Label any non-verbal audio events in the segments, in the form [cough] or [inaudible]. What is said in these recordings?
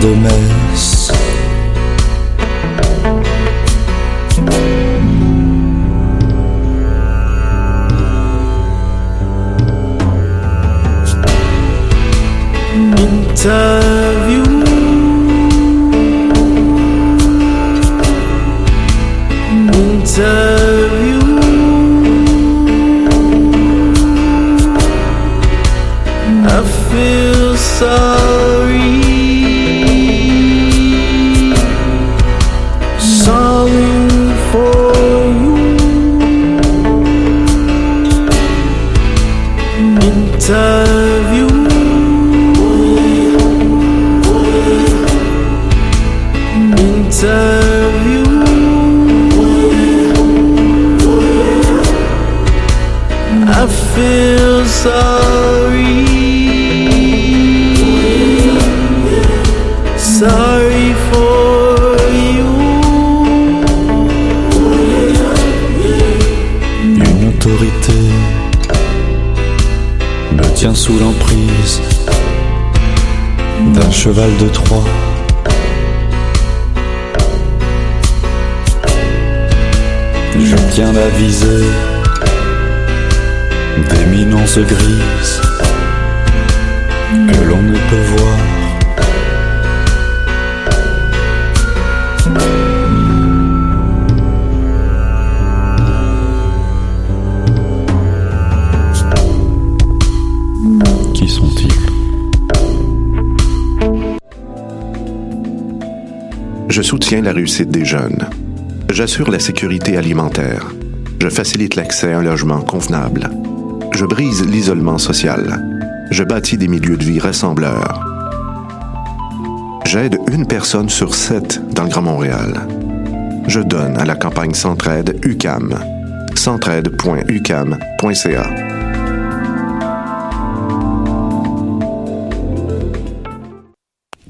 de. Tiens la visée d'éminences grises que l'on ne peut voir. Qui sont-ils? Je soutiens la réussite des jeunes. J'assure la sécurité alimentaire. Je facilite l'accès à un logement convenable. Je brise l'isolement social. Je bâtis des milieux de vie rassembleurs. J'aide une personne sur sept dans le Grand Montréal. Je donne à la campagne Centraide UCAM. centraide.ucam.ca.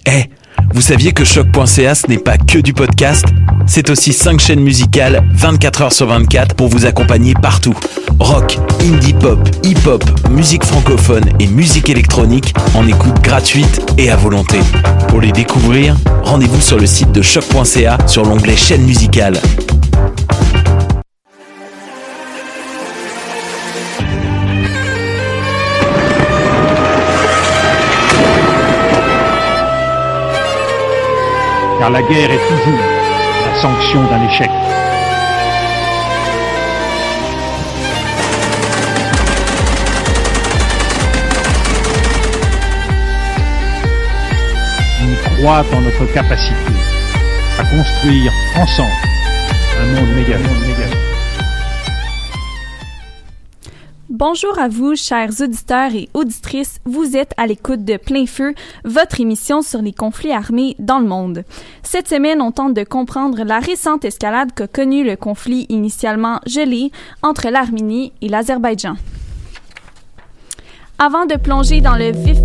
Eh, vous saviez que choc.ca ce n'est pas que du podcast? C'est aussi 5 chaînes musicales 24 heures sur 24 pour vous accompagner partout. Rock, indie pop, hip-hop, musique francophone et musique électronique en écoute gratuite et à volonté. Pour les découvrir, rendez-vous sur le site de choc.ca sur l'onglet chaîne musicale. car la guerre est toujours sanction d'un échec. On croit en notre capacité à construire ensemble un monde meilleur. Bonjour à vous, chers auditeurs et auditrices. Vous êtes à l'écoute de Plein Feu, votre émission sur les conflits armés dans le monde. Cette semaine, on tente de comprendre la récente escalade qu'a connue le conflit initialement gelé entre l'Arménie et l'Azerbaïdjan. Avant de plonger dans le vif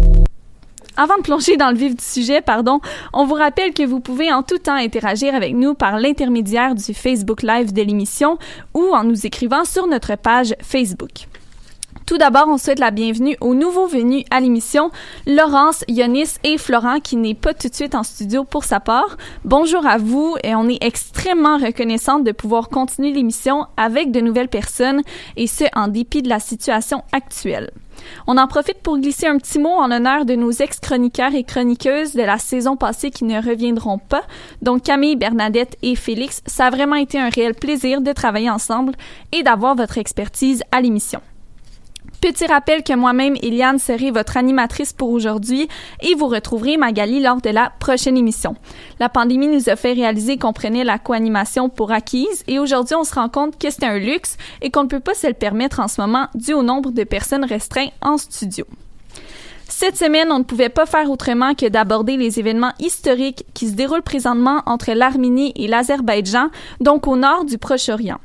avant de plonger dans le vif du sujet, pardon, on vous rappelle que vous pouvez en tout temps interagir avec nous par l'intermédiaire du Facebook Live de l'émission ou en nous écrivant sur notre page Facebook. Tout d'abord, on souhaite la bienvenue aux nouveaux venus à l'émission, Laurence, Yonis et Florent, qui n'est pas tout de suite en studio pour sa part. Bonjour à vous et on est extrêmement reconnaissante de pouvoir continuer l'émission avec de nouvelles personnes et ce, en dépit de la situation actuelle. On en profite pour glisser un petit mot en l'honneur de nos ex-chroniqueurs et chroniqueuses de la saison passée qui ne reviendront pas, donc Camille, Bernadette et Félix. Ça a vraiment été un réel plaisir de travailler ensemble et d'avoir votre expertise à l'émission. Petit rappel que moi-même, Eliane, serai votre animatrice pour aujourd'hui et vous retrouverez Magali lors de la prochaine émission. La pandémie nous a fait réaliser qu'on prenait la co-animation pour acquise et aujourd'hui, on se rend compte que c'est un luxe et qu'on ne peut pas se le permettre en ce moment dû au nombre de personnes restreintes en studio. Cette semaine, on ne pouvait pas faire autrement que d'aborder les événements historiques qui se déroulent présentement entre l'Arménie et l'Azerbaïdjan, donc au nord du Proche-Orient.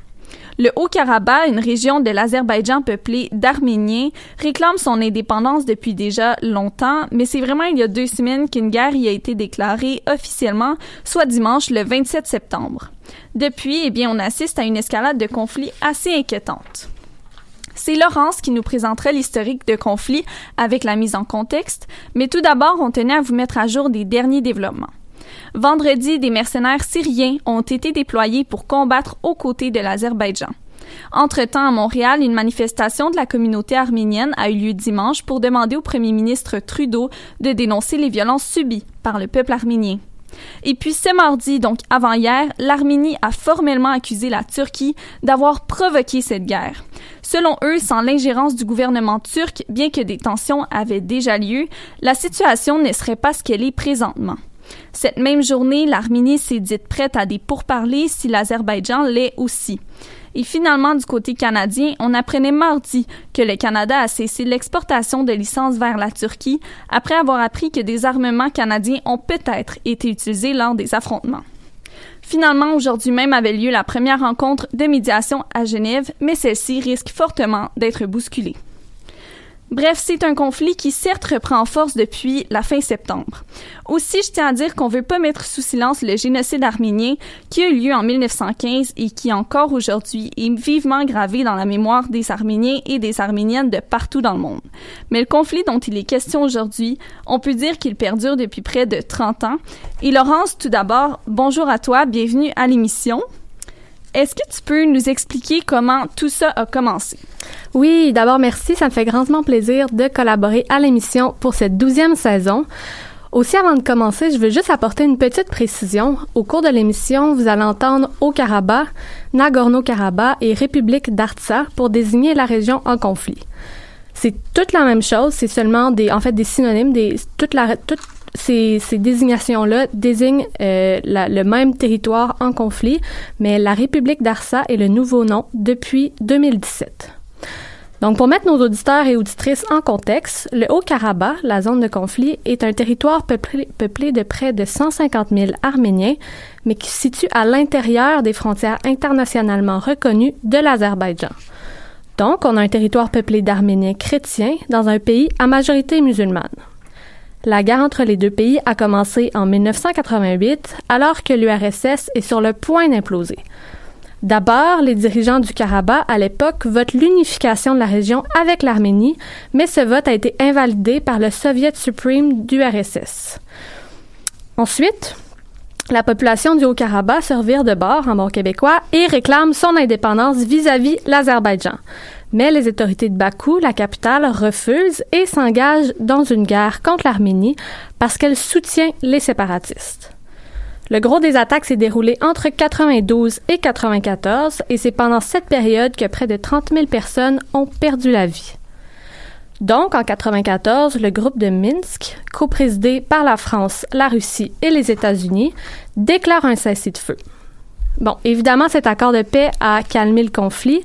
Le Haut-Karabakh, une région de l'Azerbaïdjan peuplée d'Arméniens, réclame son indépendance depuis déjà longtemps, mais c'est vraiment il y a deux semaines qu'une guerre y a été déclarée officiellement, soit dimanche le 27 septembre. Depuis, eh bien, on assiste à une escalade de conflits assez inquiétante. C'est Laurence qui nous présenterait l'historique de conflit avec la mise en contexte, mais tout d'abord, on tenait à vous mettre à jour des derniers développements. Vendredi, des mercenaires syriens ont été déployés pour combattre aux côtés de l'Azerbaïdjan. Entre-temps, à Montréal, une manifestation de la communauté arménienne a eu lieu dimanche pour demander au premier ministre Trudeau de dénoncer les violences subies par le peuple arménien. Et puis ce mardi, donc avant-hier, l'Arménie a formellement accusé la Turquie d'avoir provoqué cette guerre. Selon eux, sans l'ingérence du gouvernement turc, bien que des tensions avaient déjà lieu, la situation ne serait pas ce qu'elle est présentement. Cette même journée, l'Arménie s'est dite prête à des pourparlers si l'Azerbaïdjan l'est aussi. Et finalement, du côté canadien, on apprenait mardi que le Canada a cessé l'exportation de licences vers la Turquie après avoir appris que des armements canadiens ont peut-être été utilisés lors des affrontements. Finalement, aujourd'hui même avait lieu la première rencontre de médiation à Genève, mais celle-ci risque fortement d'être bousculée. Bref, c'est un conflit qui certes reprend en force depuis la fin septembre. Aussi, je tiens à dire qu'on veut pas mettre sous silence le génocide arménien qui a eu lieu en 1915 et qui encore aujourd'hui est vivement gravé dans la mémoire des Arméniens et des Arméniennes de partout dans le monde. Mais le conflit dont il est question aujourd'hui, on peut dire qu'il perdure depuis près de 30 ans. Et Laurence, tout d'abord, bonjour à toi, bienvenue à l'émission. Est-ce que tu peux nous expliquer comment tout ça a commencé? Oui, d'abord merci, ça me fait grandement plaisir de collaborer à l'émission pour cette douzième saison. Aussi, avant de commencer, je veux juste apporter une petite précision. Au cours de l'émission, vous allez entendre Haut-Karabakh, Nagorno-Karabakh et République d'Artsakh pour désigner la région en conflit. C'est toute la même chose, c'est seulement des, en fait, des synonymes, des, toute la, ces, ces désignations-là désignent euh, la, le même territoire en conflit, mais la République d'Arsa est le nouveau nom depuis 2017. Donc, pour mettre nos auditeurs et auditrices en contexte, le Haut-Karabakh, la zone de conflit, est un territoire peuplé, peuplé, de près de 150 000 Arméniens, mais qui se situe à l'intérieur des frontières internationalement reconnues de l'Azerbaïdjan. Donc, on a un territoire peuplé d'Arméniens chrétiens dans un pays à majorité musulmane. La guerre entre les deux pays a commencé en 1988, alors que l'URSS est sur le point d'imploser. D'abord, les dirigeants du Karabakh à l'époque votent l'unification de la région avec l'Arménie, mais ce vote a été invalidé par le Soviet suprême du RSS. Ensuite, la population du Haut-Karabakh se revire de bord en bon québécois et réclame son indépendance vis-à-vis l'Azerbaïdjan. Mais les autorités de Bakou, la capitale, refusent et s'engagent dans une guerre contre l'Arménie parce qu'elle soutient les séparatistes. Le gros des attaques s'est déroulé entre 92 et 94 et c'est pendant cette période que près de 30 000 personnes ont perdu la vie. Donc, en 94, le groupe de Minsk, coprésidé par la France, la Russie et les États-Unis, déclare un cessez-le-feu. Bon, évidemment, cet accord de paix a calmé le conflit,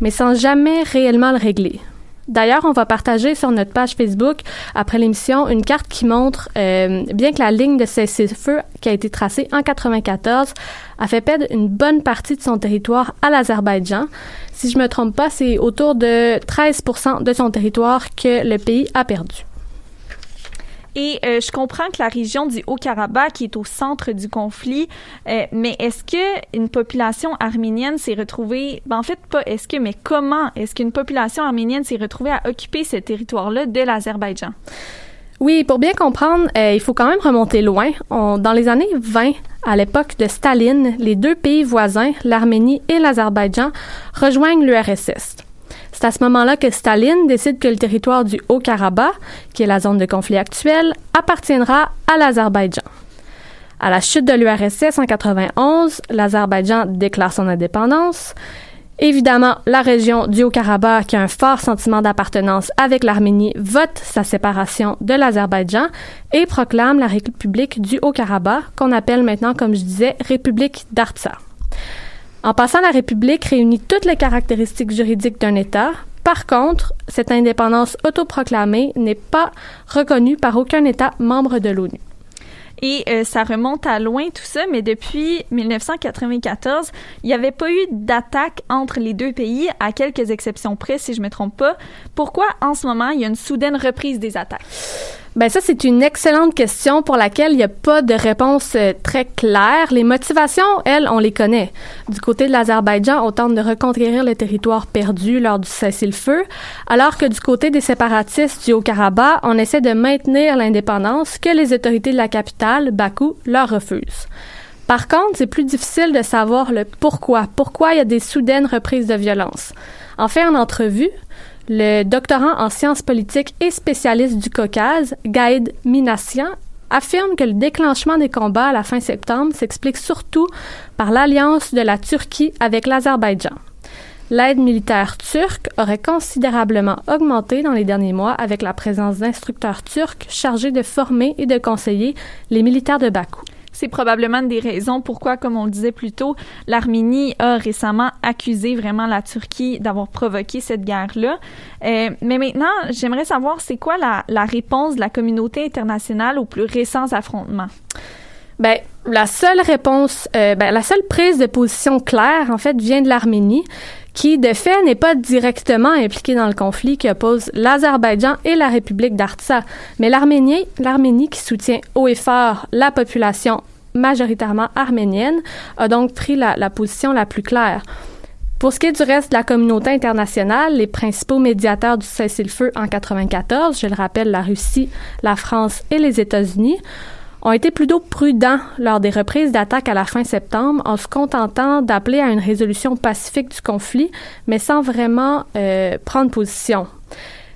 mais sans jamais réellement le régler. D'ailleurs, on va partager sur notre page Facebook après l'émission une carte qui montre euh, bien que la ligne de cessez-le-feu qui a été tracée en 94 a fait perdre une bonne partie de son territoire à l'Azerbaïdjan. Si je me trompe pas, c'est autour de 13% de son territoire que le pays a perdu. Et euh, je comprends que la région du Haut-Karabakh qui est au centre du conflit, euh, mais est-ce que une population arménienne s'est retrouvée, ben en fait pas est-ce que, mais comment est-ce qu'une population arménienne s'est retrouvée à occuper ce territoire-là de l'Azerbaïdjan? Oui, pour bien comprendre, euh, il faut quand même remonter loin. On, dans les années 20, à l'époque de Staline, les deux pays voisins, l'Arménie et l'Azerbaïdjan, rejoignent l'URSS. C'est à ce moment-là que Staline décide que le territoire du Haut-Karabakh, qui est la zone de conflit actuelle, appartiendra à l'Azerbaïdjan. À la chute de l'URSS en 91, l'Azerbaïdjan déclare son indépendance. Évidemment, la région du Haut-Karabakh, qui a un fort sentiment d'appartenance avec l'Arménie, vote sa séparation de l'Azerbaïdjan et proclame la République du Haut-Karabakh, qu'on appelle maintenant, comme je disais, République d'Artsakh. En passant, la République réunit toutes les caractéristiques juridiques d'un État. Par contre, cette indépendance autoproclamée n'est pas reconnue par aucun État membre de l'ONU. Et euh, ça remonte à loin tout ça, mais depuis 1994, il n'y avait pas eu d'attaque entre les deux pays, à quelques exceptions près, si je me trompe pas. Pourquoi en ce moment il y a une soudaine reprise des attaques? Ben ça, c'est une excellente question pour laquelle il n'y a pas de réponse euh, très claire. Les motivations, elles, on les connaît. Du côté de l'Azerbaïdjan, on tente de reconquérir le territoire perdu lors du cessez-le-feu, alors que du côté des séparatistes du Haut-Karabakh, on essaie de maintenir l'indépendance que les autorités de la capitale, Bakou, leur refusent. Par contre, c'est plus difficile de savoir le pourquoi. Pourquoi il y a des soudaines reprises de violence? En fait, en entrevue, le doctorant en sciences politiques et spécialiste du Caucase, Gaïd Minassian, affirme que le déclenchement des combats à la fin septembre s'explique surtout par l'alliance de la Turquie avec l'Azerbaïdjan. L'aide militaire turque aurait considérablement augmenté dans les derniers mois avec la présence d'instructeurs turcs chargés de former et de conseiller les militaires de Bakou. C'est probablement des raisons pourquoi, comme on le disait plus tôt, l'Arménie a récemment accusé vraiment la Turquie d'avoir provoqué cette guerre-là. Euh, mais maintenant, j'aimerais savoir, c'est quoi la, réponse de la communauté internationale aux plus récents affrontements? Ben, la seule réponse, euh, ben, la seule prise de position claire, en fait, vient de l'Arménie, qui, de fait, n'est pas directement impliquée dans le conflit qui oppose l'Azerbaïdjan et la République d'Artsakh. Mais l'Arménie, qui soutient haut et fort la population majoritairement arménienne, a donc pris la, la position la plus claire. Pour ce qui est du reste de la communauté internationale, les principaux médiateurs du cessez-le-feu en 94, je le rappelle, la Russie, la France et les États-Unis, ont été plutôt prudents lors des reprises d'attaques à la fin septembre en se contentant d'appeler à une résolution pacifique du conflit, mais sans vraiment euh, prendre position.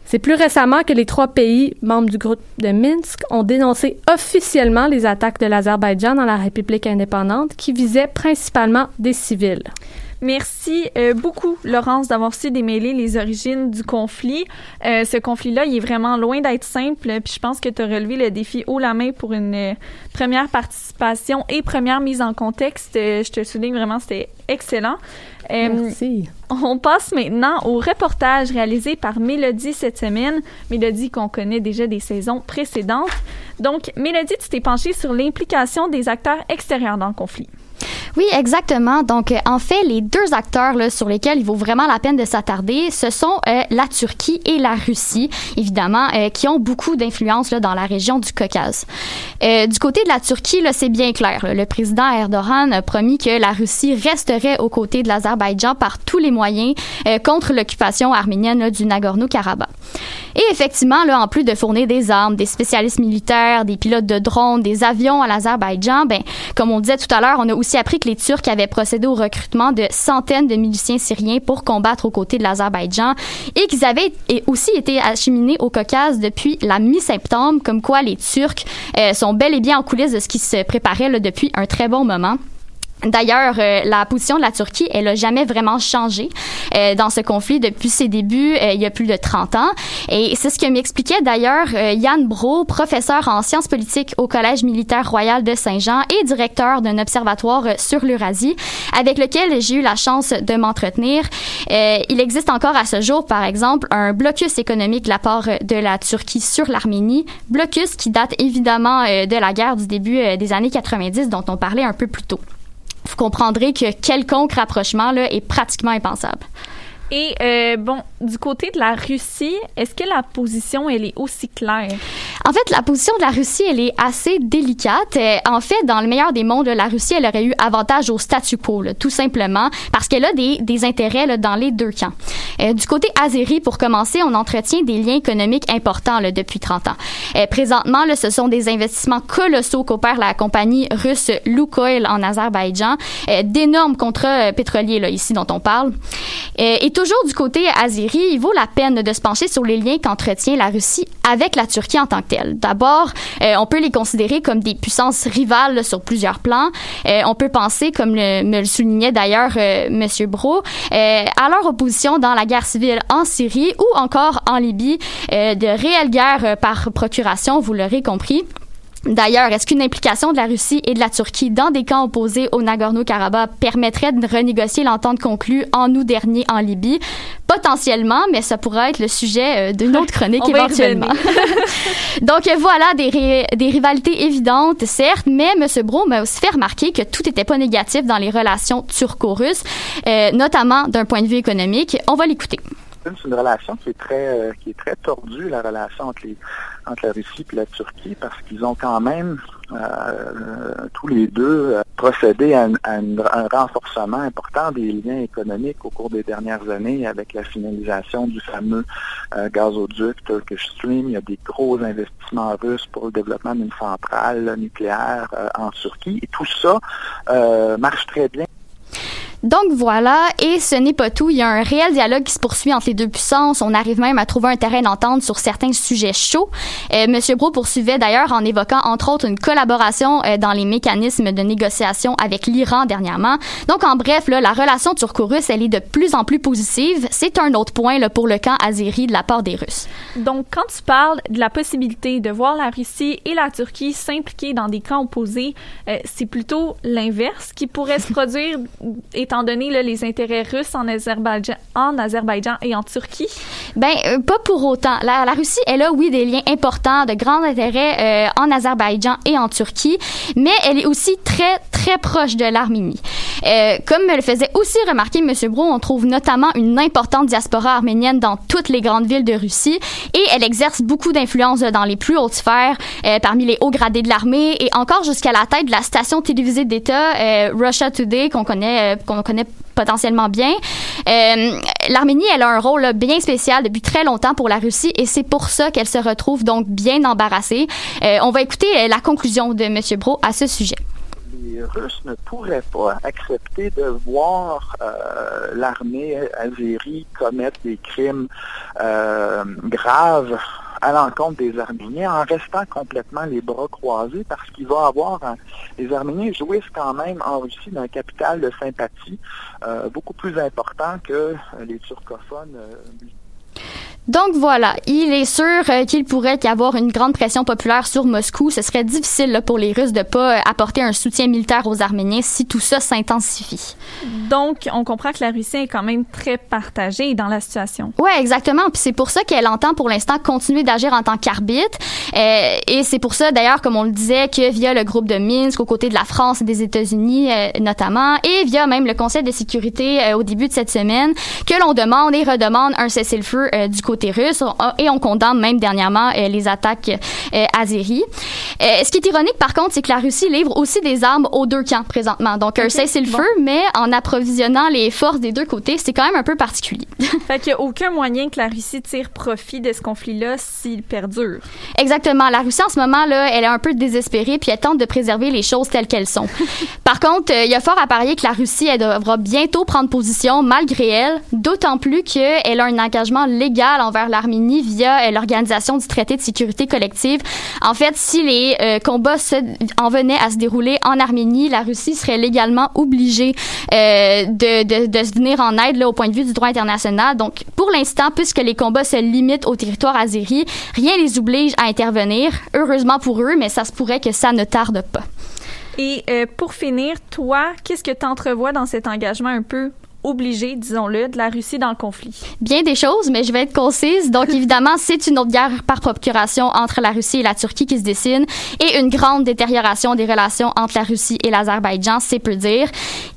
C'est plus récemment que les trois pays membres du groupe de Minsk ont dénoncé officiellement les attaques de l'Azerbaïdjan dans la République indépendante qui visaient principalement des civils. Merci euh, beaucoup, Laurence, d'avoir su démêler les origines du conflit. Euh, ce conflit-là, il est vraiment loin d'être simple. Puis je pense que tu as relevé le défi haut la main pour une euh, première participation et première mise en contexte. Euh, je te souligne vraiment, c'était excellent. Euh, Merci. On passe maintenant au reportage réalisé par Mélodie cette semaine. Mélodie qu'on connaît déjà des saisons précédentes. Donc, Mélodie, tu t'es penchée sur l'implication des acteurs extérieurs dans le conflit. Oui, exactement. Donc, euh, en fait, les deux acteurs sur lesquels il vaut vraiment la peine de s'attarder, ce sont euh, la Turquie et la Russie, évidemment, euh, qui ont beaucoup d'influence dans la région du Caucase. Du côté de la Turquie, c'est bien clair. Le président Erdogan a promis que la Russie resterait aux côtés de l'Azerbaïdjan par tous les moyens contre l'occupation arménienne du Nagorno-Karabakh. Et effectivement, en plus de fournir des armes, des spécialistes militaires, des pilotes de drones, des avions à l'Azerbaïdjan, ben, comme on disait tout à l'heure, on a aussi appris que les Turcs avaient procédé au recrutement de centaines de miliciens syriens pour combattre aux côtés de l'Azerbaïdjan et qu'ils avaient aussi été acheminés au Caucase depuis la mi-septembre, comme quoi les Turcs euh, sont bel et bien en coulisses de ce qui se préparait depuis un très bon moment. D'ailleurs, euh, la position de la Turquie, elle a jamais vraiment changé euh, dans ce conflit depuis ses débuts, euh, il y a plus de 30 ans. Et c'est ce que m'expliquait d'ailleurs euh, Yann Bro, professeur en sciences politiques au Collège militaire royal de Saint-Jean et directeur d'un observatoire euh, sur l'Eurasie, avec lequel j'ai eu la chance de m'entretenir. Euh, il existe encore à ce jour, par exemple, un blocus économique de la part de la Turquie sur l'Arménie, blocus qui date évidemment de la guerre du début des années 90 dont on parlait un peu plus tôt vous comprendrez que quelconque rapprochement là, est pratiquement impensable. Et euh, bon, du côté de la Russie, est-ce que la position elle est aussi claire? En fait, la position de la Russie, elle est assez délicate. Euh, en fait, dans le meilleur des mondes, la Russie, elle aurait eu avantage au statu quo, tout simplement, parce qu'elle a des, des intérêts dans les deux camps. Euh, du côté azéri, pour commencer, on entretient des liens économiques importants depuis 30 ans. Euh, présentement, ce sont des investissements colossaux qu'opère la compagnie russe Lukoil en Azerbaïdjan, d'énormes contrats pétroliers là, ici dont on parle. Toujours du côté azéri, il vaut la peine de se pencher sur les liens qu'entretient la Russie avec la Turquie en tant que telle. D'abord, euh, on peut les considérer comme des puissances rivales sur plusieurs plans. Euh, on peut penser, comme le, me le soulignait d'ailleurs euh, Monsieur Bro, euh, à leur opposition dans la guerre civile en Syrie ou encore en Libye, de réelles guerres par procuration, vous l'aurez compris. D'ailleurs, est-ce qu'une implication de la Russie et de la Turquie dans des camps opposés au Nagorno-Karabakh permettrait de renégocier l'entente conclue en août dernier en Libye? potentiellement, mais ça pourrait être le sujet euh, d'une autre chronique [laughs] éventuellement. [laughs] Donc euh, voilà, des, ri- des rivalités évidentes, certes, mais M. Bro m'a aussi fait remarquer que tout n'était pas négatif dans les relations turco-russes, euh, notamment d'un point de vue économique. On va l'écouter. C'est une relation qui est très euh, qui est très tordue, la relation entre les entre la Russie et la Turquie, parce qu'ils ont quand même euh, tous les deux euh, procédé à, un- renforcement important des liens économiques au cours des dernières années avec la finalisation du fameux euh, gazoduc Turkish Stream. Il y a des gros investissements russes pour le développement d'une centrale nucléaire en Turquie. Et tout ça marche très bien. Donc voilà, et ce n'est pas tout. Il y a un réel dialogue qui se poursuit entre les deux puissances. On arrive même à trouver un terrain d'entente sur certains sujets chauds. Euh, Monsieur Bro poursuivait d'ailleurs en évoquant entre autres une collaboration euh, dans les mécanismes de négociation avec l'Iran dernièrement. Donc en bref, là, la relation turco-russe, elle est de plus en plus positive. C'est un autre point là, pour le camp azéri de la part des Russes. Donc, quand tu parles de la possibilité de voir la Russie et la Turquie s'impliquer dans des camps opposés, euh, c'est plutôt l'inverse qui pourrait se [laughs] produire, étant donné les intérêts russes en Azerbaïdjan, et en Turquie? Ben, euh, pas pour autant. La, Russie, elle a, oui, des liens importants, de grands intérêts euh, en Azerbaïdjan et en Turquie, mais elle est aussi très, très proche de l'Arménie. Euh, comme me le faisait aussi remarquer M. Bro, on trouve notamment une importante diaspora arménienne dans toutes les grandes villes de Russie et elle exerce beaucoup d'influence dans les plus hautes sphères, parmi les hauts gradés de l'armée et encore jusqu'à la tête de la station télévisée d'État Russia Today qu'on connaît, euh, qu'on connaît potentiellement bien. Euh, L'Arménie, elle a un rôle bien spécial depuis très longtemps pour la Russie et c'est pour ça qu'elle se retrouve donc bien embarrassée. Euh, on va écouter euh, la conclusion de M. Bro à ce sujet. les Russes ne pourraient pas accepter de voir l'armée azérie commettre des crimes graves à l'encontre des Arméniens en restant complètement les bras croisés parce qu'il va avoir les Arméniens jouissent quand même en Russie d'un capital de sympathie euh, beaucoup plus important que euh, les turcophones euh, Donc voilà, il est sûr euh, qu'il pourrait y avoir une grande pression populaire sur Moscou. Ce serait difficile là, pour les Russes de pas euh, apporter un soutien militaire aux Arméniens si tout ça s'intensifie. Donc, on comprend que la Russie est quand même très partagée dans la situation. Ouais, exactement. Puis c'est pour ça qu'elle entend pour l'instant continuer d'agir en tant qu'arbitre. Euh, et c'est pour ça, d'ailleurs, comme on le disait, que via le groupe de Minsk, aux côtés de la France et des États-Unis notamment, et via même le Conseil de sécurité au début de cette semaine, que l'on demande et redemande un cessez-le-feu euh, du côté russe. Et on condamne même dernièrement euh, les attaques euh, azéries. Euh, ce qui est ironique, par contre, c'est que la Russie livre aussi des armes aux deux camps présentement. Donc un cessez-le-feu, mais en approvisionnant les forces des deux côtés, c'est quand même un peu particulier. [laughs] Fait qu'il n'y a aucun moyen que la Russie tire profit de ce conflit-là s'il perdure. Exactement. La Russie, en ce moment, là, elle est un peu désespérée, puis elle tente de préserver les choses telles qu'elles sont. [laughs] Par contre, il y a fort à parier que la Russie, elle devra bientôt prendre position, malgré elle, d'autant plus qu'elle a un engagement légal envers l'Arménie via euh, l'Organisation du traité de sécurité collective. En fait, si les euh, combats se, en venaient à se dérouler en Arménie, la Russie serait légalement obligée euh, de, de, se venir en aide là, au point de vue du droit international. Donc, pour l'instant, puisque les combats se limitent au territoire azéri, rien les oblige à intervenir. Heureusement pour eux, mais ça se pourrait que ça ne tarde pas. Et pour finir, toi, qu'est-ce que tu entrevois dans cet engagement un peu obligé, disons-le, de la Russie dans le conflit? Bien des choses, mais je vais être concise. Donc, [laughs] évidemment, c'est une autre guerre par procuration entre la Russie et la Turquie qui se dessine et une grande détérioration des relations entre la Russie et l'Azerbaïdjan, c'est peu dire.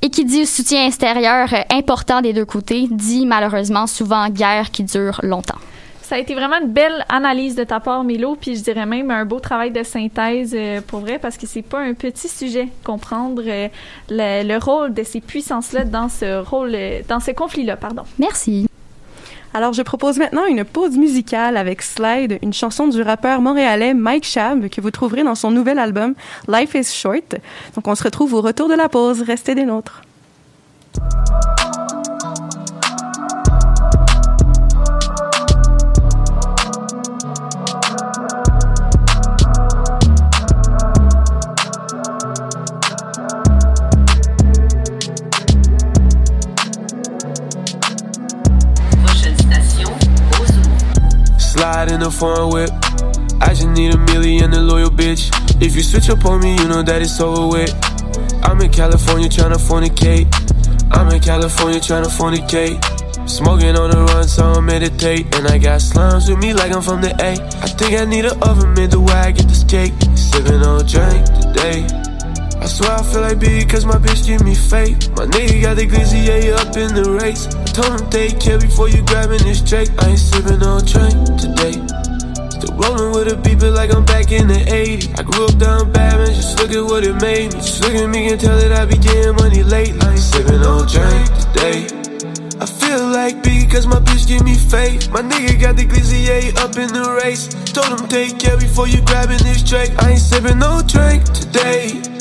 Et qui dit soutien extérieur important des deux côtés, dit malheureusement souvent guerre qui dure longtemps. Ça a été vraiment une belle analyse de ta part, Milo, puis je dirais même un beau travail de synthèse euh, pour vrai, parce que c'est pas un petit sujet comprendre euh, le, le rôle de ces puissances-là dans ce rôle, euh, dans ce conflit-là, pardon. Merci. Alors, je propose maintenant une pause musicale avec Slide, une chanson du rappeur montréalais Mike Shab que vous trouverez dans son nouvel album Life is Short. Donc, on se retrouve au retour de la pause. Restez des nôtres. Slide in a foreign whip. I just need a million, a loyal bitch. If you switch up on me, you know that it's over with. I'm in California tryna fornicate. I'm in California tryna fornicate. Smoking on the run, so I meditate. And I got slimes with me like I'm from the A. I think I need an oven mitt the way I get this cake. Sipping on a drink today. I swear I feel like big cause my bitch give me faith. My nigga got the glizzy, yeah, up in the race. I told him take care before you grabbing this Drake. I ain't sipping on drink today. Still rolling with a beeper like I'm back in the 80s. I grew up down bad, man, just look at what it made me. Just look at me and tell that I be getting money late. I ain't sipping on drink today. I feel like big cause my bitch give me faith. My nigga got the glizzy, yeah, up in the race. Told him take care before you grabbing this Drake. I ain't sipping no drink today.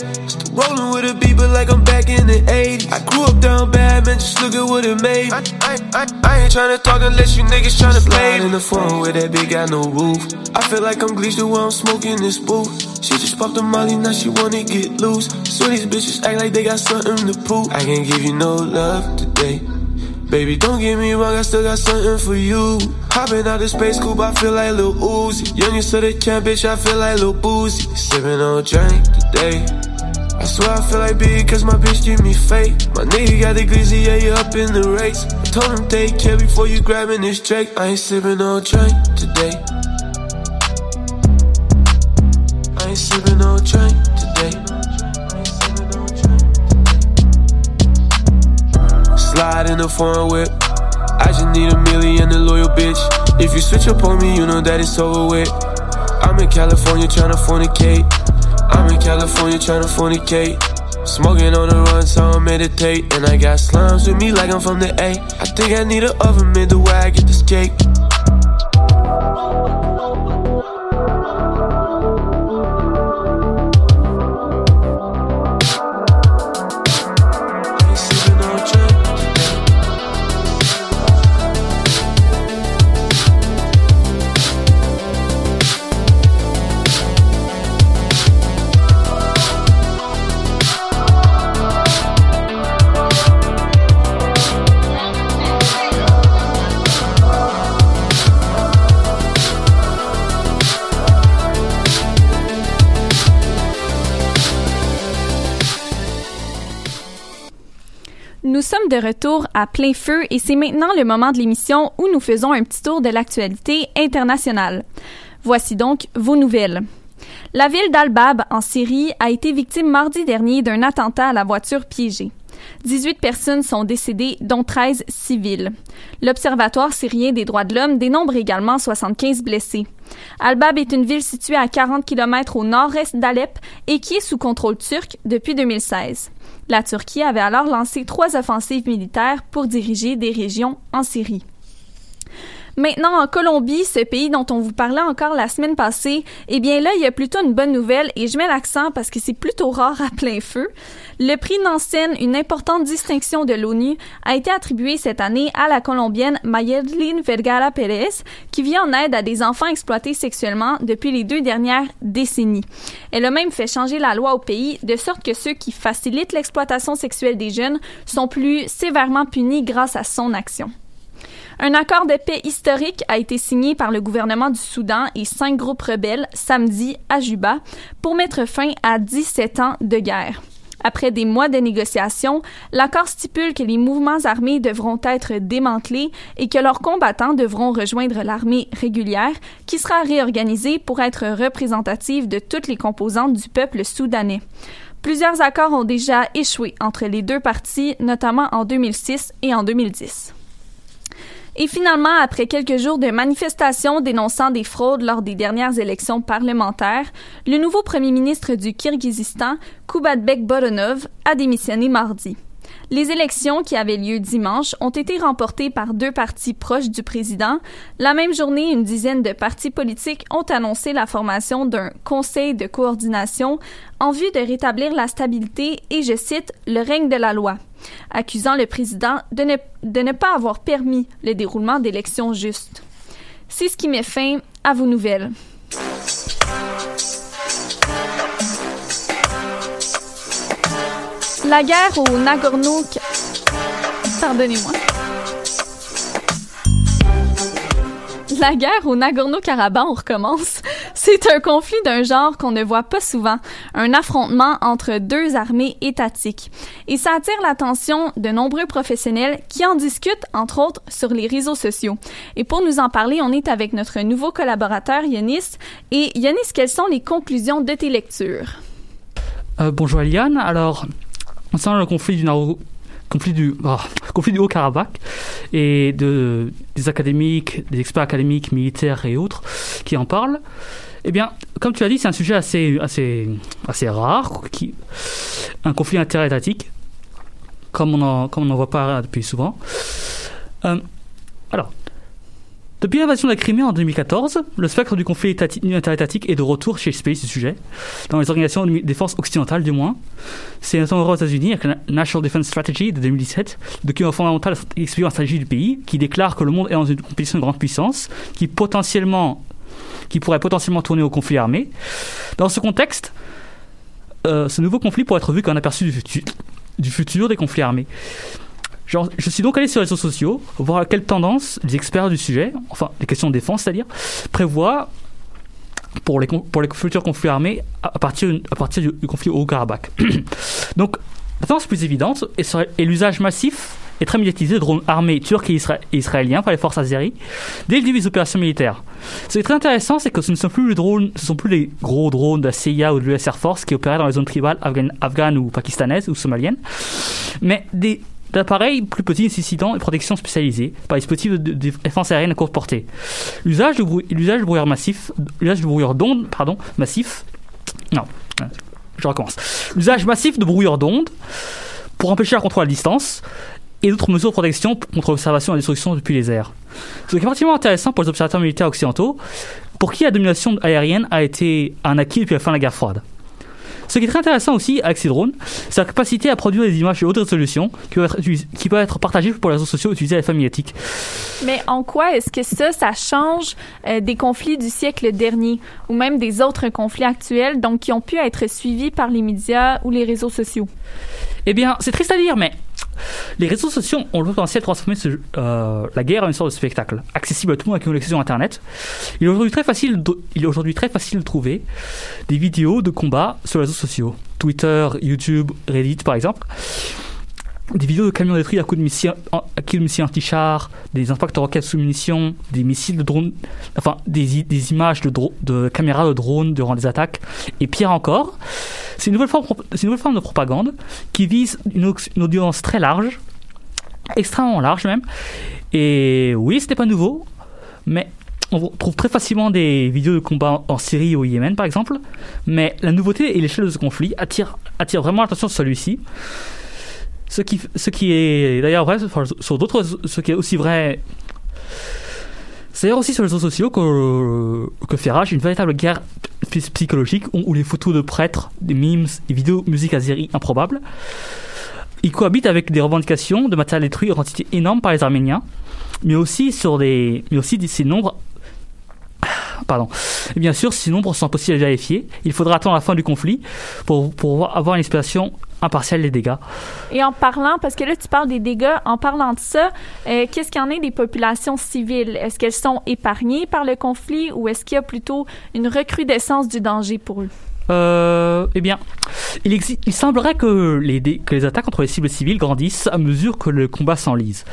Rolling with a but like I'm back in the 80s. I grew up down bad, man, just look at what it made. I, I, I, I ain't tryna talk unless you niggas tryna play in the phone with that bitch got no roof. I feel like I'm glitched the way I'm smoking this booth. She just popped a molly, now she wanna get loose. So these bitches act like they got something to prove. I can't give you no love today. Baby, don't get me wrong, I still got something for you. Hopping out the space coupe, I feel like Lil Uzi. Youngest of the camp, bitch, I feel like Lil Boozy. Sipping on a drink today. I swear I feel like big cause my bitch give me faith. My nigga got the glizzy, yeah, you up in the race. I told him take care before you grabbing this Drake. I ain't sipping on drink today. I ain't sipping on drink today. Slide in the foreign whip. I just need a million, and a loyal bitch. If you switch up on me, you know that it's over with. I'm in California tryna fornicate. I'm in California tryna fornicate. Smoking on the run, so I meditate. And I got slimes with me like I'm from the A. I think I need an oven mitt the way I get this cake. Sommes de retour à plein feu et c'est maintenant le moment de l'émission où nous faisons un petit tour de l'actualité internationale. Voici donc vos nouvelles. La ville d'Al-Bab, en Syrie, a été victime mardi dernier d'un attentat à la voiture piégée. 18 personnes sont décédées, dont 13 civils. L'Observatoire syrien des droits de l'homme dénombre également 75 blessés. Al-Bab est une ville située à 40 km au nord-est d'Alep et qui est sous contrôle turc depuis 2016. La Turquie avait alors lancé trois offensives militaires pour diriger des régions en Syrie. Maintenant, en Colombie, ce pays dont on vous parlait encore la semaine passée, eh bien là, il y a plutôt une bonne nouvelle et je mets l'accent parce que c'est plutôt rare à plein feu. Le prix Nansen, une importante distinction de l'ONU, a été attribué cette année à la Colombienne Mayerlin Vergara Pérez, qui vient en aide à des enfants exploités sexuellement depuis les deux dernières décennies. Elle a même fait changer la loi au pays de sorte que ceux qui facilitent l'exploitation sexuelle des jeunes sont plus sévèrement punis grâce à son action. Un accord de paix historique a été signé par le gouvernement du Soudan et cinq groupes rebelles samedi à Juba pour mettre fin à 17 ans de guerre. Après des mois de négociations, l'accord stipule que les mouvements armés devront être démantelés et que leurs combattants devront rejoindre l'armée régulière, qui sera réorganisée pour être représentative de toutes les composantes du peuple soudanais. Plusieurs accords ont déjà échoué entre les deux parties, notamment en 2006 et en 2010. Et finalement, après quelques jours de manifestations dénonçant des fraudes lors des dernières élections parlementaires, le nouveau premier ministre du Kirghizistan, Kubatbek Boronov, a démissionné mardi. Les élections qui avaient lieu dimanche ont été remportées par deux partis proches du président. La même journée, une dizaine de partis politiques ont annoncé la formation d'un conseil de coordination en vue de rétablir la stabilité et, je cite, le règne de la loi, accusant le président de ne, de ne pas avoir permis le déroulement d'élections justes. C'est ce qui met fin à vos nouvelles. La guerre au Nagorno... Pardonnez-moi. La guerre au Nagorno-Karabakh, on recommence. [laughs] C'est un conflit d'un genre qu'on ne voit pas souvent, un affrontement entre deux armées étatiques. Et ça attire l'attention de nombreux professionnels qui en discutent, entre autres, sur les réseaux sociaux. Et pour nous en parler, on est avec notre nouveau collaborateur, Yanis. Et Yanis, quelles sont les conclusions de tes lectures? Euh, bonjour Eliane. Alors, concernant le conflit du Naro- conflit du, Haut-Karabakh et de, des académiques, des experts académiques, militaires et autres qui en parlent, eh bien, comme tu l'as dit, c'est un sujet assez, assez, assez rare, qui, un conflit interétatique, comme on n'en voit pas depuis souvent. Euh, alors, depuis l'invasion de la Crimée en 2014, le spectre du conflit étati- interétatique est de retour chez ce pays, ce sujet, dans les organisations de défense occidentales du moins. C'est notamment aux États-Unis avec la National Defense Strategy de 2017, le document fondamental expliquant la stratégie du pays, qui déclare que le monde est dans une compétition de grande puissance, qui potentiellement, qui pourrait potentiellement tourner au conflit armé. Dans ce contexte, euh, ce nouveau conflit pourrait être vu comme un aperçu du futur, des conflits armés. Je suis donc allé sur les réseaux sociaux voir quelles tendances les experts du sujet, enfin les questions de défense c'est-à-dire, prévoient pour les, futurs conflits armés à à partir, à du, conflit au Haut-Karabakh. [clears throat] donc, la tendance plus évidente est, est l'usage massif et très médiatisé de drones armés turcs et, isra- et israéliens par les forces azéries dès le début des opérations militaires. Ce qui est très intéressant, c'est que ce ne sont plus les drones, ce sont plus les gros drones de la CIA ou de l'US Air Force qui opéraient dans les zones tribales afghanes, afghanes ou pakistanaises ou somaliennes, mais des d'appareils plus petits nécessitant une protection spécialisée par les dispositifs de, défense aérienne à courte portée. L'usage de, brou- de brouillard massif, l'usage de brouillard d'ondes, pardon, massif, non, je recommence. L'usage massif de brouillard d'ondes pour empêcher la contrôle à distance et d'autres mesures de protection contre l'observation et la destruction depuis les airs. Ce qui est particulièrement intéressant pour les observateurs militaires occidentaux, pour qui la domination aérienne a été un acquis depuis la fin de la guerre froide. Ce qui est très intéressant aussi avec ces drones, c'est la capacité à produire des images de haute résolution qui peuvent être, utilis- qui peuvent être partagées pour les réseaux sociaux utilisés à la famille éthique. Mais en quoi est-ce que ça, ça change euh, des conflits du siècle dernier ou même des autres conflits actuels, donc qui ont pu être suivis par les médias ou les réseaux sociaux? Eh bien, c'est triste à dire, mais les réseaux sociaux ont le potentiel de transformer euh, la guerre en une sorte de spectacle, accessible à tout le monde avec une connexion Internet. Il est aujourd'hui très facile, de, aujourd'hui très facile de trouver des vidéos de combats sur les réseaux sociaux, Twitter, YouTube, Reddit par exemple. Des vidéos de camions détruits à coups de missiles, missiles anti-chars, des impacts de roquettes sous munitions, des missiles de drones, enfin des, images de, de caméras de drones durant des attaques. Et pire encore, c'est une nouvelle forme, de propagande qui vise une, au- une audience très large, extrêmement large même. Et oui, c'était pas nouveau, mais on trouve très facilement des vidéos de combat en Syrie ou au Yémen par exemple. Mais la nouveauté et l'échelle de ce conflit attirent, vraiment l'attention sur celui-ci. Ce qui, ce qui est d'ailleurs vrai sur d'autres, ce qui est aussi vrai. C'est d'ailleurs aussi sur les réseaux sociaux que, que fait rage une véritable guerre psy- psychologique où, les photos de prêtres, des memes, des vidéos musique azérie improbables, ils cohabitent avec des revendications de matériel détruit en quantité énorme par les Arméniens, mais aussi sur des, mais aussi ces nombres. [sighs] Pardon. Et bien sûr, ces nombres sont impossibles à vérifier. Il faudra attendre la fin du conflit pour, pour avoir une explication impartiale des dégâts. Et en parlant, parce que là, tu parles des dégâts, en parlant de ça, euh, qu'est-ce qu'il y en est des populations civiles? Est-ce qu'elles sont épargnées par le conflit ou est-ce qu'il y a plutôt une recrudescence du danger pour eux? Euh, eh bien, il, semblerait que les, dé- que les attaques contre les cibles civiles grandissent à mesure que le combat s'enlise.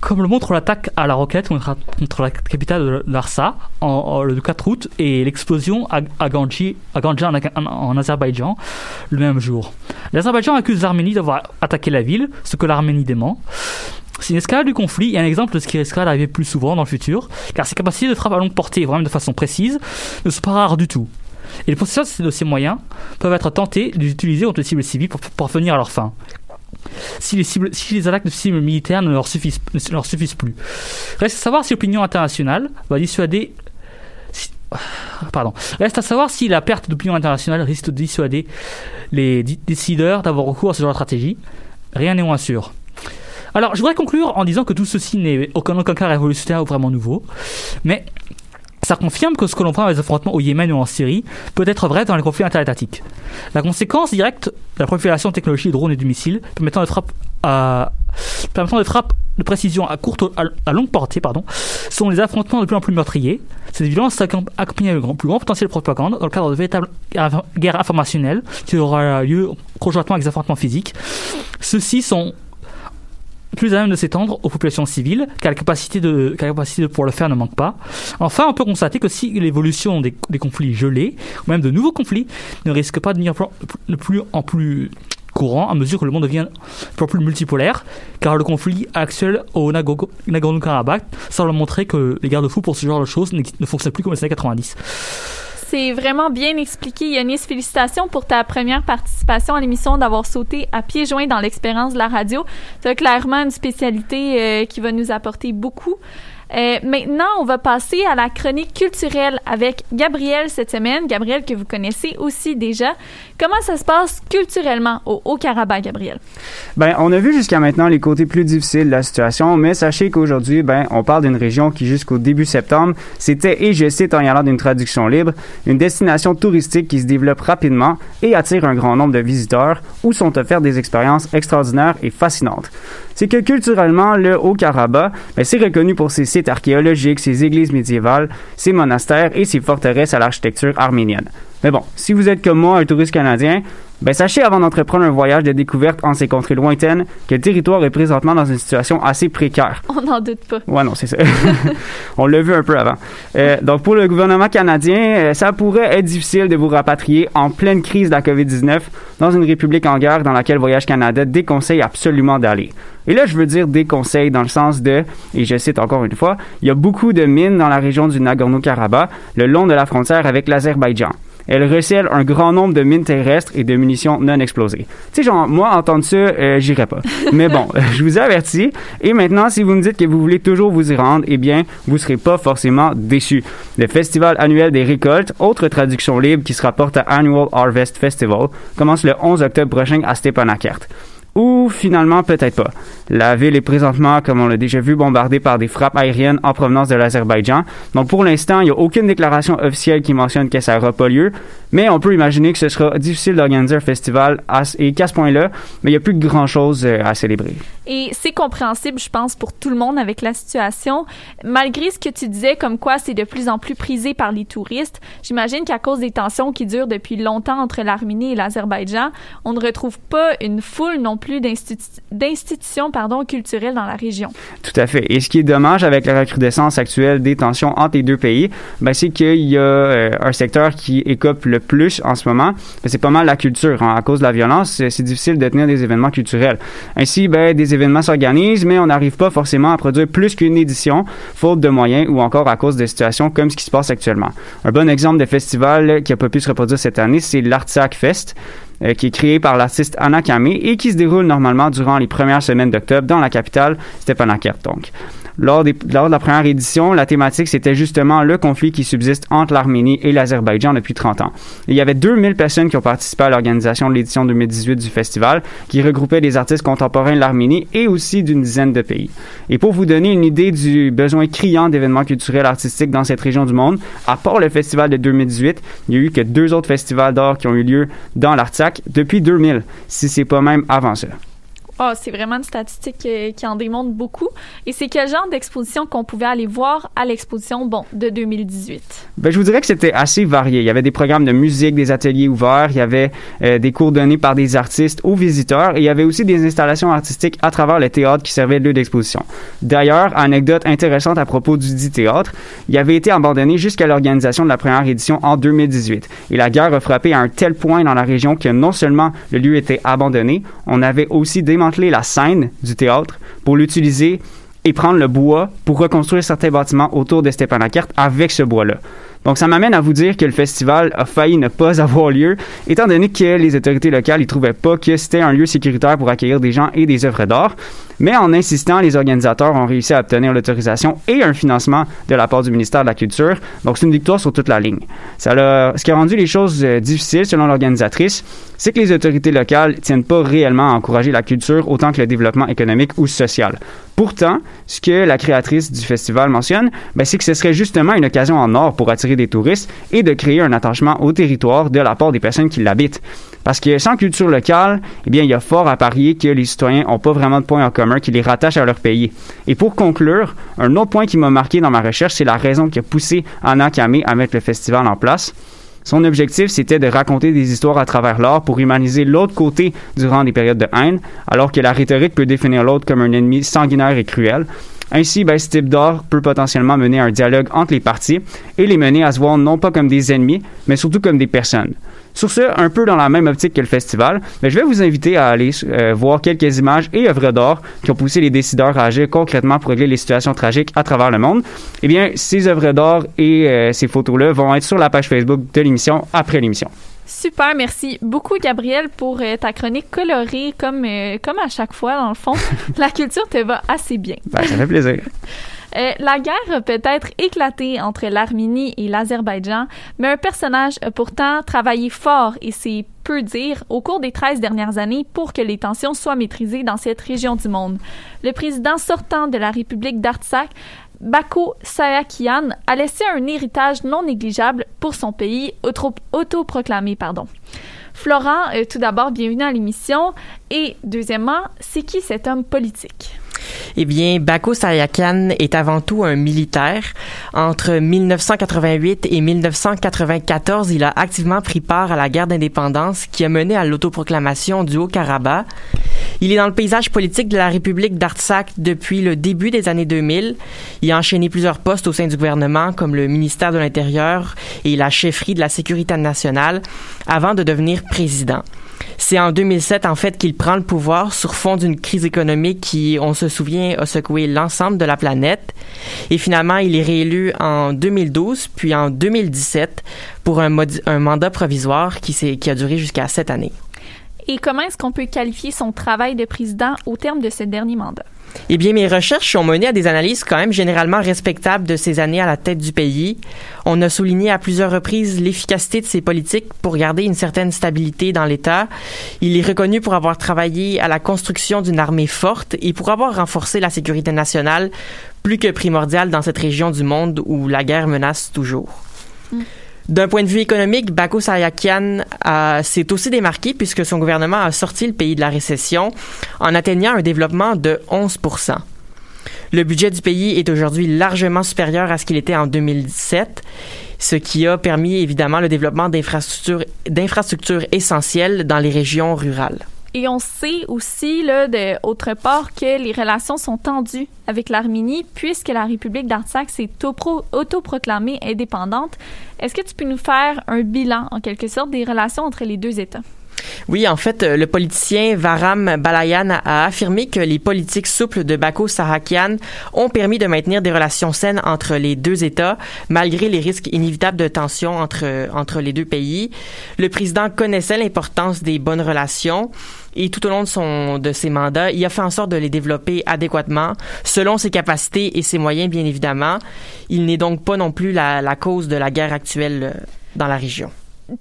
Comme le montre l'attaque à la roquette contre, la capitale de Larsa en, le 4 août et l'explosion à, Ganji, en, Azerbaïdjan le même jour. L'Azerbaïdjan accuse l'Arménie d'avoir attaqué la ville, ce que l'Arménie dément. C'est une escalade du conflit et un exemple de ce qui risquera d'arriver plus souvent dans le futur, car ses capacités de frappe à longue portée, voire même de façon précise, ne sont pas rares du tout. Et les possesseurs de ces moyens peuvent être tentés d'utiliser contre les cibles civiles pour, pour venir à leur fin. Si les, attaques de cibles militaires ne leur suffisent, plus. Reste à savoir si l'opinion internationale va dissuader. si- pardon. Reste à savoir si la perte d'opinion internationale risque de dissuader les décideurs d'avoir recours à ce genre de stratégie. Rien n'est moins sûr. Alors, je voudrais conclure en disant que tout ceci n'est aucun, aucun cas révolutionnaire ou vraiment nouveau, mais ça confirme que ce que l'on prend dans les affrontements au Yémen ou en Syrie peut être vrai dans les conflits interétatiques. La conséquence directe de la prolifération de technologies drones et de missiles permettant de frappe à, permettant des frappes de précision à courte à, longue portée pardon, sont les affrontements de plus en plus meurtriers. Cette violence s'accompagne avec un plus grand potentiel de propagande dans le cadre de véritables guerres informationnelles qui aura lieu conjointement avec des affrontements physiques. Ceux-ci sont plus à même de s'étendre aux populations civiles, car la capacité de, car la capacité de pouvoir le faire ne manque pas. Enfin, on peut constater que si l'évolution des, conflits gelés, ou même de nouveaux conflits, ne risque pas de devenir de plus en plus courant à mesure que le monde devient plus, plus multipolaire, car le conflit actuel au Nagorno-Karabakh semble montrer que les garde-fous pour ce genre de choses ne fonctionnent plus comme les années 90 c'est vraiment bien expliqué. Yanis, félicitations pour ta première participation à l'émission, d'avoir sauté à pieds joints dans l'expérience de la radio. C'est clairement une spécialité euh, qui va nous apporter beaucoup. Euh, maintenant, on va passer à la chronique culturelle avec Gabriel cette semaine. Gabriel que vous connaissez aussi déjà. Comment ça se passe culturellement au Haut-Karabakh, Gabriel? Ben, on a vu jusqu'à maintenant les côtés plus difficiles de la situation, mais sachez qu'aujourd'hui, ben, on parle d'une région qui jusqu'au début septembre, c'était, et je cite en y allant d'une traduction libre, une destination touristique qui se développe rapidement et attire un grand nombre de visiteurs où sont offertes des expériences extraordinaires et fascinantes c'est que culturellement, le Haut-Karabakh, ben, c'est reconnu pour ses sites archéologiques, ses églises médiévales, ses monastères et ses forteresses à l'architecture arménienne. Mais bon, si vous êtes comme moi, un touriste canadien, ben sachez avant d'entreprendre un voyage de découverte en ces contrées lointaines que le territoire est présentement dans une situation assez précaire. [laughs] On n'en doute pas. Ouais, non, c'est ça. [laughs] On l'a vu un peu avant. Euh, donc pour le gouvernement canadien, euh, ça pourrait être difficile de vous rapatrier en pleine crise de la COVID-19 dans une république en guerre dans laquelle Voyage Canada déconseille absolument d'aller. Et là, je veux dire déconseille dans le sens de, et je cite encore une fois, il y a beaucoup de mines dans la région du Nagorno-Karabakh, le long de la frontière avec l'Azerbaïdjan elle recèle un grand nombre de mines terrestres et de munitions non explosées. Tu sais, genre, moi, entendre ça, euh, j'irai pas. [laughs] Mais bon, je vous avertis. Et maintenant, si vous me dites que vous voulez toujours vous y rendre, eh bien, vous serez pas forcément déçus. Le Festival annuel des récoltes, autre traduction libre qui se rapporte à Annual Harvest Festival, commence le 11 octobre prochain à Stepanakert. Ou finalement, peut-être pas. La ville est présentement, comme on l'a déjà vu, bombardée par des frappes aériennes en provenance de l'Azerbaïdjan. Donc pour l'instant, il n'y a aucune déclaration officielle qui mentionne que ça n'aura pas lieu, mais on peut imaginer que ce sera difficile d'organiser un festival et qu'à ce point-là, mais il n'y a plus grand-chose euh, à célébrer. Et c'est compréhensible, je pense, pour tout le monde avec la situation. Malgré ce que tu disais, comme quoi c'est de plus en plus prisé par les touristes, j'imagine qu'à cause des tensions qui durent depuis longtemps entre l'Arménie et l'Azerbaïdjan, on ne retrouve pas une foule non plus d'institutions pardon, culturelles dans la région. Tout à fait. Et ce qui est dommage avec la recrudescence actuelle des tensions entre les deux pays, ben, c'est qu'il y a euh, un secteur qui écope le plus en ce moment. Ben, c'est pas mal la culture. Hein. À cause de la violence, c'est difficile de tenir des événements culturels. Ainsi, ben, des événements s'organisent, mais on n'arrive pas forcément à produire plus qu'une édition, faute de moyens ou encore à cause de situations comme ce qui se passe actuellement. Un bon exemple de festival qui a pas pu se reproduire cette année, c'est l'Artsac Fest. Euh, qui est créé par l'artiste Anna Kamé et qui se déroule normalement durant les premières semaines d'octobre dans la capitale Stepanakert. Donc, lors, de la première édition, la thématique, c'était justement le conflit qui subsiste entre l'Arménie et l'Azerbaïdjan depuis 30 ans. il y avait 2000 personnes qui ont participé à l'organisation de l'édition 2018 du festival, qui regroupait des artistes contemporains de l'Arménie et aussi d'une dizaine de pays. Et pour vous donner une idée du besoin criant d'événements culturels artistiques dans cette région du monde, à part le festival de 2018, il n'y a eu que deux autres festivals d'art qui ont eu lieu dans l'Artsakh depuis 2000, si c'est pas même avant ça. Oh, c'est vraiment une statistique euh, qui en démontre beaucoup. Et c'est quel genre d'exposition qu'on pouvait aller voir à l'exposition, bon, de 2018? Ben, je vous dirais que c'était assez varié. Il y avait des programmes de musique, des ateliers ouverts, il y avait euh, des cours donnés par des artistes aux visiteurs et il y avait aussi des installations artistiques à travers le théâtre qui servaient de lieu d'exposition. D'ailleurs, anecdote intéressante à propos du dit théâtre, il avait été abandonné jusqu'à l'organisation de la première édition en 2018. Et la guerre a frappé à un tel point dans la région que non seulement le lieu était abandonné, on avait aussi démantelé la scène du théâtre pour l'utiliser et prendre le bois pour reconstruire certains bâtiments autour de Stepanakert avec ce bois-là. Donc, ça m'amène à vous dire que le festival a failli ne pas [laughs] avoir lieu, étant donné que les autorités locales ne trouvaient pas que c'était un lieu sécuritaire pour accueillir des gens et des œuvres d'art. Mais en insistant, les organisateurs ont réussi à obtenir l'autorisation et un financement de la part du ministère de la Culture. Donc, c'est une victoire sur toute la ligne. Ce qui a rendu les choses euh, difficiles, selon l'organisatrice, c'est que les autorités locales tiennent pas réellement à encourager la culture autant que le développement économique ou social. Pourtant, ce que la créatrice du festival mentionne, ben, c'est que ce serait justement une occasion en or pour attirer des touristes et de créer un attachement au territoire de la part des personnes qui l'habitent. Parce que sans culture locale, eh bien, il y a fort à parier que les citoyens n'ont pas vraiment de points en commun qui les rattachent à leur pays. Et pour conclure, un autre point qui m'a marqué dans ma recherche, c'est la raison qui a poussé Anna Kamé à mettre le festival en place. Son objectif, c'était de raconter des histoires à travers l'art pour humaniser l'autre côté durant des périodes de haine, alors que la rhétorique peut définir l'autre comme un ennemi sanguinaire et cruel. Ainsi, ben, ce type d'art peut potentiellement mener à un dialogue entre les parties et les mener à se voir non pas comme des ennemis, mais surtout comme des personnes. Sur ce, un peu dans la même optique que le festival, ben, je vais vous inviter à aller euh, voir quelques images et œuvres d'art qui ont poussé les décideurs à agir concrètement pour régler les situations tragiques à travers le monde. Eh bien, ces œuvres d'art et euh, ces photos-là vont être sur la page Facebook de l'émission après l'émission. Super, merci beaucoup Gabriel pour euh, ta chronique colorée comme comme à chaque fois dans le fond. [laughs] la culture te va assez bien. Ben, ça fait plaisir. [laughs] Euh, la guerre a peut-être éclaté entre l'Arménie et l'Azerbaïdjan, mais un personnage a pourtant travaillé fort et c'est peu dire au cours des 13 dernières années pour que les tensions soient maîtrisées dans cette région du monde. Le président sortant de la République d'Artsakh Bako Sayakian a laissé un héritage non négligeable pour son pays auto- autoproclamé. Pardon. Florent, euh, tout d'abord, bienvenue à l'émission. Et deuxièmement, c'est qui cet homme politique? Eh bien, Bako Sayakan est avant tout un militaire. Entre 1988 et 1994, il a activement pris part à la guerre d'indépendance qui a mené à l'autoproclamation du Haut-Karabakh. Il est dans le paysage politique de la République d'Artsakh depuis le début des années 2000. Il a enchaîné plusieurs postes au sein du gouvernement, comme le ministère de l'Intérieur et la chefferie de la Sécurité nationale, avant de devenir président. C'est en 2007, en fait, qu'il prend le pouvoir sur fond d'une crise économique qui, on se souvient, a secoué l'ensemble de la planète. Et finalement, il est réélu en 2012, puis en 2017 pour un, mandat provisoire qui, qui a duré jusqu'à sept années. Et comment est-ce qu'on peut qualifier son travail de président au terme de ce dernier mandat? Eh bien, mes recherches ont mené à des analyses quand même généralement respectables de ces années à la tête du pays. On a souligné à plusieurs reprises l'efficacité de ses politiques pour garder une certaine stabilité dans l'État. Il est reconnu pour avoir travaillé à la construction d'une armée forte et pour avoir renforcé la sécurité nationale, plus que primordiale dans cette région du monde où la guerre menace toujours. D'un point de vue économique, Bako Sayakian a- s'est aussi démarqué puisque son gouvernement a sorti le pays de la récession en atteignant un développement de 11% Le budget du pays est aujourd'hui largement supérieur à ce qu'il était en 2017, ce qui a permis évidemment le développement d'infrastructures essentielles dans les régions rurales. Et on sait aussi, là, de, autre part, que les relations sont tendues avec l'Arménie, puisque la République d'Artsakh s'est auto- autoproclamée indépendante. Est-ce que tu peux nous faire un bilan, en quelque sorte, des relations entre les deux États? Oui, en fait, euh, le politicien Varam Balayan a affirmé que les politiques souples de Bako Sahakian ont permis de maintenir des relations saines entre les deux États, malgré les risques inévitables de tensions entre, entre les deux pays. Le président connaissait l'importance des bonnes relations et tout au long de, son, de ses mandats, il a fait en sorte de les développer adéquatement, selon ses capacités et ses moyens, bien évidemment. Il n'est donc pas non plus la, la cause de la guerre actuelle euh, dans la région.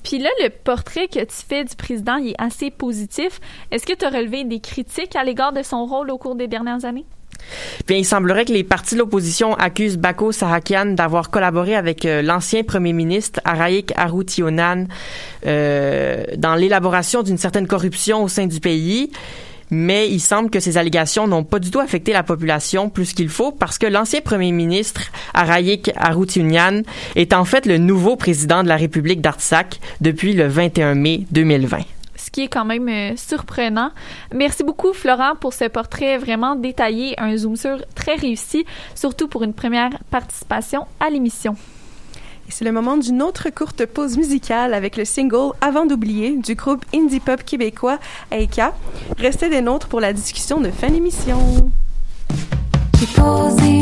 Puis là, le portrait que tu fais du président, est assez positif. Est-ce que tu as relevé des critiques à l'égard de son rôle au cours des dernières années? Bien, il semblerait que les partis de l'opposition accusent Bako Sahakian d'avoir collaboré avec euh, l'ancien premier ministre Araik Arutionan euh, dans l'élaboration d'une certaine corruption au sein du pays. Mais il semble que ces allégations n'ont pas du tout affecté la population plus qu'il faut parce que l'ancien premier ministre Araik Arutionan est en fait le nouveau président de la République d'Artsakh depuis le 21 mai 2020 ce qui est quand même euh, surprenant. Merci beaucoup, Florent, pour ce portrait vraiment détaillé, un zoom sur très réussi, surtout pour une première participation à l'émission. C'est le moment d'une autre courte pause musicale avec le single Avant d'oublier du groupe indie pop québécois Aika. Restez des nôtres pour la discussion de fin d'émission. J'ai posé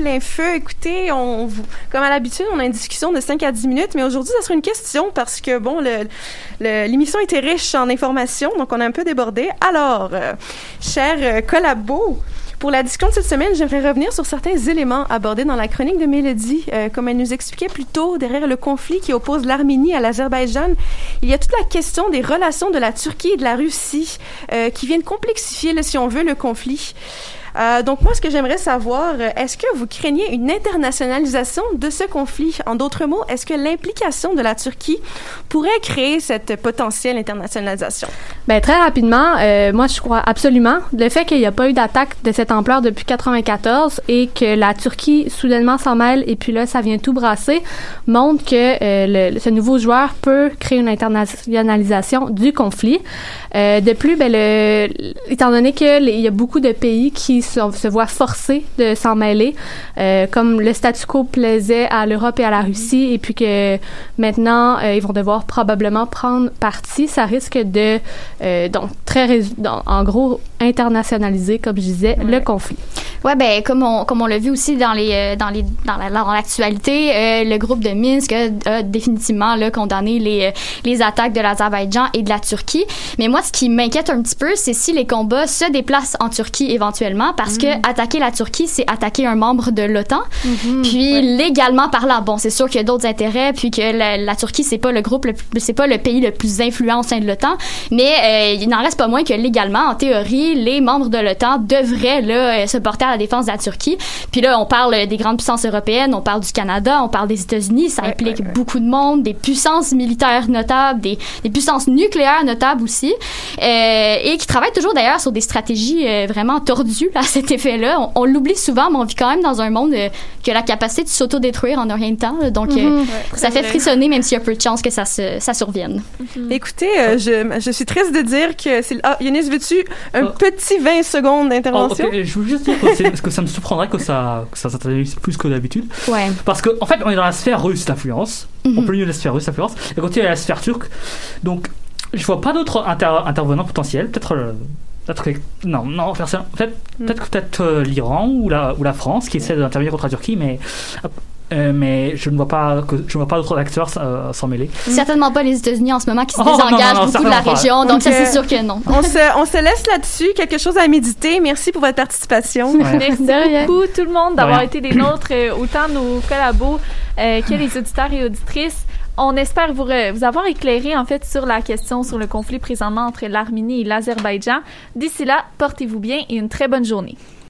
plein feu. Écoutez, on, comme à l'habitude, on a une discussion de 5 à 10 minutes, mais aujourd'hui, ça sera une question parce que, bon, l'émission était riche en informations, donc on a un peu débordé. Alors, euh, chers euh, collabos, pour la discussion de cette semaine, j'aimerais revenir sur certains éléments abordés dans la chronique de Mélodie. Euh, comme elle nous expliquait plus tôt, derrière le conflit qui oppose l'Arménie à l'Azerbaïdjan, il y a toute la question des relations de la Turquie et de la Russie euh, qui viennent complexifier, si on veut, le conflit. Euh, donc moi, ce que j'aimerais savoir, euh, est-ce que vous craignez une internationalisation de ce conflit? En d'autres mots, est-ce que l'implication de la Turquie pourrait créer cette potentielle internationalisation? Ben, très rapidement, euh, moi, je crois absolument. Le fait qu'il n'y a pas eu d'attaque de cette ampleur depuis 94 et que la Turquie soudainement s'en mêle et puis là, ça vient tout brasser, montre que euh, le- ce nouveau joueur peut créer une internationalisation du conflit. Euh, de plus, ben, le, étant donné qu'il y a beaucoup de pays qui sont- se voient forcés de s'en mêler, euh, comme le statu quo plaisait à l'Europe et à la Russie, et puis que maintenant, euh, ils vont devoir probablement prendre parti, ça risque de, euh, donc, très, en gros, internationaliser, comme je disais, le conflit. Ouais, ben comme on comme on l'a vu aussi dans les euh, dans les dans la- l'actualité, euh, le groupe de Minsk a, a définitivement là condamné les euh, les attaques de l'Azerbaïdjan et de la Turquie. Mais moi, ce qui m'inquiète un petit peu, c'est si les combats se déplacent en Turquie éventuellement, parce que attaquer la Turquie, c'est attaquer un membre de l'OTAN. Puis légalement parlant, bon, c'est sûr qu'il y a d'autres intérêts, puis que la, la Turquie c'est pas le groupe, c'est pas le pays le plus influent au sein de l'OTAN, mais euh, il n'en reste pas moins que légalement, en théorie, les membres de l'OTAN devraient là euh, se porter à la défense de la Turquie. Puis là, on parle euh, des grandes puissances européennes, on parle du Canada, on parle des États-Unis, ça implique beaucoup de monde, des puissances militaires notables, des, des puissances nucléaires notables aussi, euh, et qui travaillent toujours d'ailleurs sur des stratégies euh, vraiment tordues à cet effet-là. On, on l'oublie souvent, mais on vit quand même dans un monde euh, qui a la capacité de s'autodétruire en un rien de temps. là. donc, euh, Mhm. Ouais, ça fait vrai. frissonner, même s'il y a peu de chances que ça, se, ça survienne. Écoutez, euh, je, je suis triste de dire que c'est... Ah, Yanis, veux-tu un petit 20 secondes Oh, d'intervention? Je veux juste dire c'est- que ça me surprendrait que ça, que ça s'intéresse plus que d'habitude. Ouais. Parce qu'en en fait, on est dans la sphère russe d'influence. Mhm. On peut mieux la sphère russe d'influence. Et quand il y a la sphère turque. Donc, je vois pas d'autres inter- intervenants potentiels. Peut-être. euh, Peut-être que- non, non, personne. Peut-être peut-être peut-être euh, l'Iran ou la, ou la France qui essaie d'intervenir contre la Turquie, mais. Euh, mais je ne vois pas que je ne vois pas d'autres acteurs euh, s'en mêler. Certainement pas les États-Unis en ce moment qui se Oh, non, non, désengagent non, beaucoup de la région, donc ça Ok. c'est sûr que non. On se, on se laisse là-dessus. Quelque chose à méditer. Merci pour votre participation. Merci beaucoup tout le monde d'avoir été des nôtres, euh, autant nos collabos euh, que les auditeurs et auditrices. On espère vous, re- vous avoir éclairé en fait sur la question sur le conflit présentement entre l'Arménie et l'Azerbaïdjan. D'ici là, portez-vous bien et une très bonne journée.